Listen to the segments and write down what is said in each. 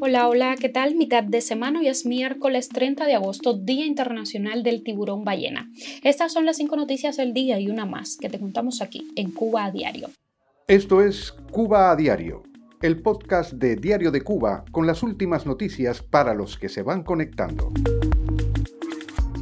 Hola, hola, ¿qué tal? Mitad de semana y es miércoles 30 de agosto, Día Internacional del Tiburón Ballena. Estas son las cinco noticias del día y una más que te contamos aquí en Cuba a Diario. Esto es Cuba a Diario, el podcast de Diario de Cuba con las últimas noticias para los que se van conectando.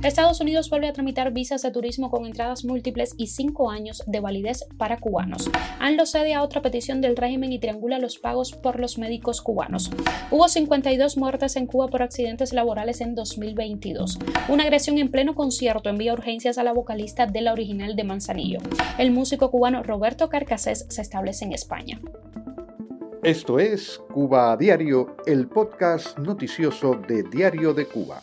Estados Unidos vuelve a tramitar visas de turismo con entradas múltiples y cinco años de validez para cubanos. ANLO cede a otra petición del régimen y triangula los pagos por los médicos cubanos. Hubo 52 muertes en Cuba por accidentes laborales en 2022. Una agresión en pleno concierto envía urgencias a la vocalista de la original de Manzanillo. El músico cubano Roberto Carcasés se establece en España. Esto es Cuba a Diario, el podcast noticioso de Diario de Cuba.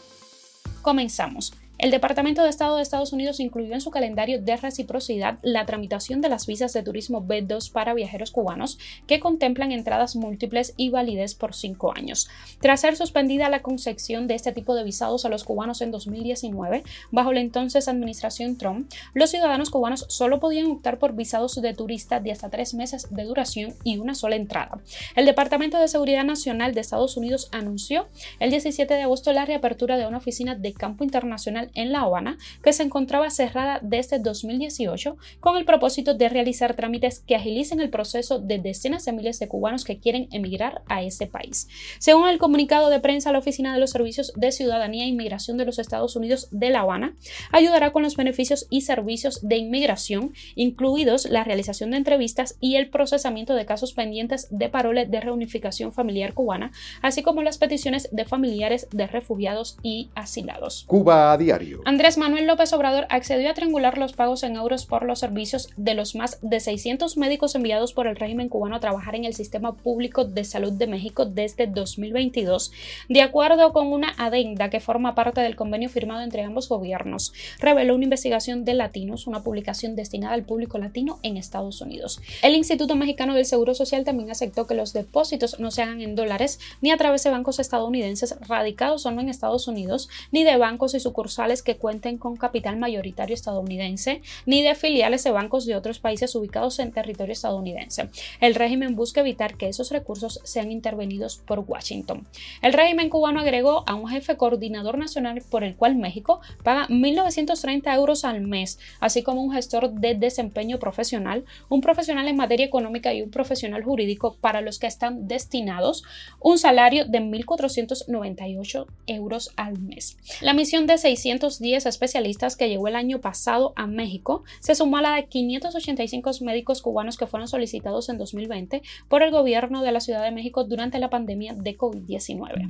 Comenzamos. El Departamento de Estado de Estados Unidos incluyó en su calendario de reciprocidad la tramitación de las visas de turismo B2 para viajeros cubanos que contemplan entradas múltiples y validez por cinco años. Tras ser suspendida la concesión de este tipo de visados a los cubanos en 2019, bajo la entonces administración Trump, los ciudadanos cubanos solo podían optar por visados de turista de hasta tres meses de duración y una sola entrada. El Departamento de Seguridad Nacional de Estados Unidos anunció el 17 de agosto la reapertura de una oficina de campo internacional en La Habana, que se encontraba cerrada desde 2018 con el propósito de realizar trámites que agilicen el proceso de decenas de miles de cubanos que quieren emigrar a ese país. Según el comunicado de prensa, la Oficina de los Servicios de Ciudadanía e Inmigración de los Estados Unidos de La Habana ayudará con los beneficios y servicios de inmigración, incluidos la realización de entrevistas y el procesamiento de casos pendientes de parole de reunificación familiar cubana, así como las peticiones de familiares de refugiados y asilados. Cuba a Andrés Manuel López Obrador accedió a triangular los pagos en euros por los servicios de los más de 600 médicos enviados por el régimen cubano a trabajar en el sistema público de salud de México desde 2022, de acuerdo con una adenda que forma parte del convenio firmado entre ambos gobiernos, reveló una investigación de Latinos, una publicación destinada al público latino en Estados Unidos. El Instituto Mexicano del Seguro Social también aceptó que los depósitos no se hagan en dólares ni a través de bancos estadounidenses radicados o no en Estados Unidos, ni de bancos y sucursales que cuenten con capital mayoritario estadounidense, ni de filiales de bancos de otros países ubicados en territorio estadounidense. El régimen busca evitar que esos recursos sean intervenidos por Washington. El régimen cubano agregó a un jefe coordinador nacional por el cual México paga 1.930 euros al mes, así como un gestor de desempeño profesional, un profesional en materia económica y un profesional jurídico para los que están destinados un salario de 1.498 euros al mes. La misión de 600 510 especialistas que llegó el año pasado a México se sumó a la de 585 médicos cubanos que fueron solicitados en 2020 por el gobierno de la Ciudad de México durante la pandemia de COVID-19.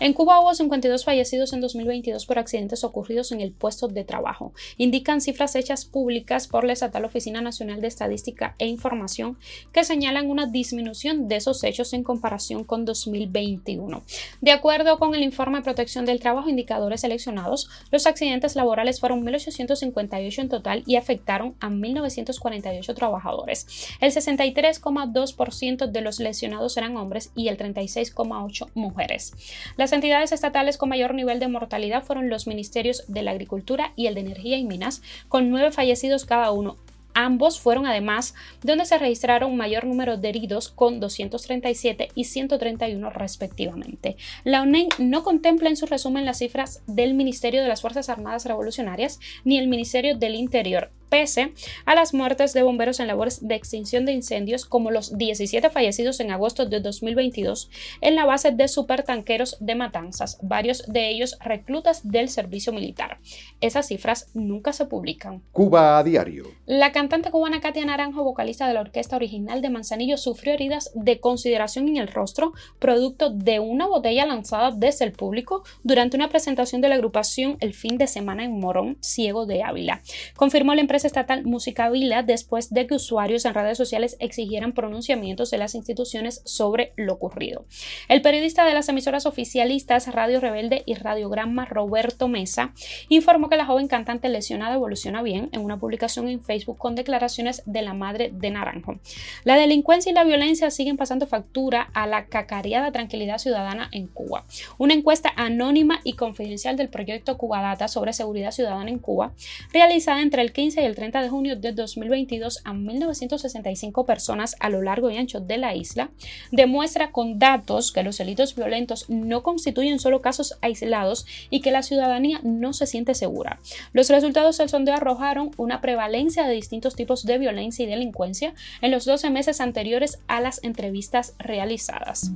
En Cuba hubo 52 fallecidos en 2022 por accidentes ocurridos en el puesto de trabajo. Indican cifras hechas públicas por la estatal Oficina Nacional de Estadística e Información que señalan una disminución de esos hechos en comparación con 2021. De acuerdo con el informe de protección del trabajo, indicadores seleccionados, los accidentes laborales fueron 1.858 en total y afectaron a 1.948 trabajadores. El 63,2% de los lesionados eran hombres y el 36,8% mujeres. Las entidades estatales con mayor nivel de mortalidad fueron los ministerios de la Agricultura y el de Energía y Minas, con nueve fallecidos cada uno Ambos fueron además donde se registraron mayor número de heridos con 237 y 131 respectivamente. La UNED no contempla en su resumen las cifras del Ministerio de las Fuerzas Armadas Revolucionarias ni el Ministerio del Interior, pese a las muertes de bomberos en labores de extinción de incendios como los 17 fallecidos en agosto de 2022 en la base de supertanqueros de Matanzas, varios de ellos reclutas del servicio militar. Esas cifras nunca se publican. Cuba a diario. La cantante cubana Katia Naranjo, vocalista de la orquesta original de Manzanillo, sufrió heridas de consideración en el rostro producto de una botella lanzada desde el público durante una presentación de la agrupación el fin de semana en Morón, Ciego de Ávila. Confirmó la empresa estatal Música Vila después de que usuarios en redes sociales exigieran pronunciamientos de las instituciones sobre lo ocurrido. El periodista de las emisoras oficialistas Radio Rebelde y Radiograma Roberto Mesa informó que la joven cantante lesionada evoluciona bien en una publicación en Facebook con declaraciones de la madre de Naranjo. La delincuencia y la violencia siguen pasando factura a la cacareada tranquilidad ciudadana en Cuba. Una encuesta anónima y confidencial del proyecto Cuba Data sobre seguridad ciudadana en Cuba, realizada entre el 15 y el 30 de junio de 2022 a 1.965 personas a lo largo y ancho de la isla, demuestra con datos que los delitos violentos no constituyen solo casos aislados y que la ciudadanía no se siente segura. Los resultados del sondeo arrojaron una prevalencia de distintos tipos de violencia y delincuencia en los 12 meses anteriores a las entrevistas realizadas.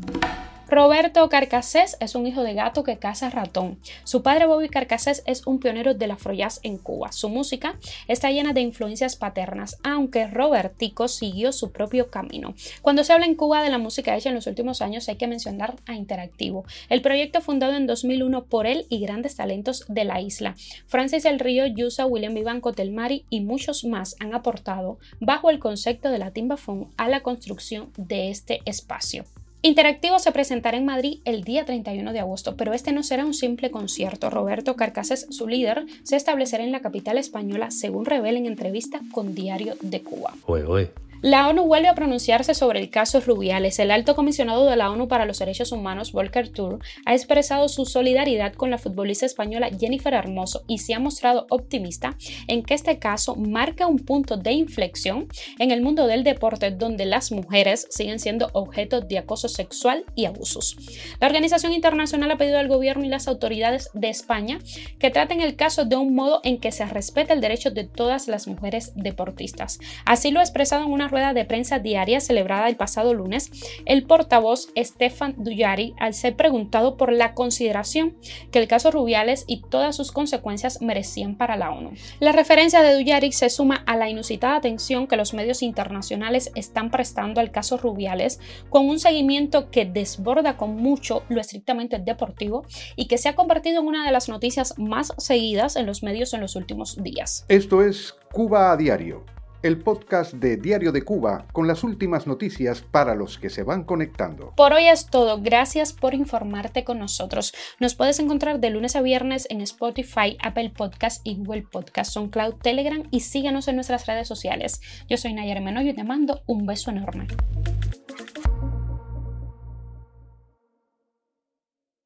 Roberto Carcassés es un hijo de gato que caza ratón. Su padre Bobby Carcassés es un pionero de la afroyaz en Cuba. Su música está llena de influencias paternas, aunque Robertico siguió su propio camino. Cuando se habla en Cuba de la música hecha en los últimos años hay que mencionar a Interactivo, el proyecto fundado en 2001 por él y grandes talentos de la isla. Francis El Río, Yusa, William Vivanco Telmari y muchos más han aportado bajo el concepto de la timbafón a la construcción de este espacio. Interactivo se presentará en Madrid el día 31 de agosto, pero este no será un simple concierto. Roberto Carcases, su líder, se establecerá en la capital española, según revela en entrevista con Diario de Cuba. La ONU vuelve a pronunciarse sobre el caso Rubiales. El alto comisionado de la ONU para los Derechos Humanos, Volker Turk, ha expresado su solidaridad con la futbolista española Jennifer Hermoso y se ha mostrado optimista en que este caso marca un punto de inflexión en el mundo del deporte donde las mujeres siguen siendo objeto de acoso sexual y abusos. La organización internacional ha pedido al gobierno y las autoridades de España que traten el caso de un modo en que se respete el derecho de todas las mujeres deportistas. Así lo ha expresado en una rueda de prensa diaria celebrada el pasado lunes, el portavoz Stefan Duyari, al ser preguntado por la consideración que el caso Rubiales y todas sus consecuencias merecían para la ONU. La referencia de Duyari se suma a la inusitada atención que los medios internacionales están prestando al caso Rubiales, con un seguimiento que desborda con mucho lo estrictamente deportivo y que se ha convertido en una de las noticias más seguidas en los medios en los últimos días. Esto es Cuba a Diario el podcast de Diario de Cuba con las últimas noticias para los que se van conectando. Por hoy es todo, gracias por informarte con nosotros. Nos puedes encontrar de lunes a viernes en Spotify, Apple Podcast y Google Podcast, SoundCloud, Telegram y síguenos en nuestras redes sociales. Yo soy Nayar Menoyo y te mando un beso enorme.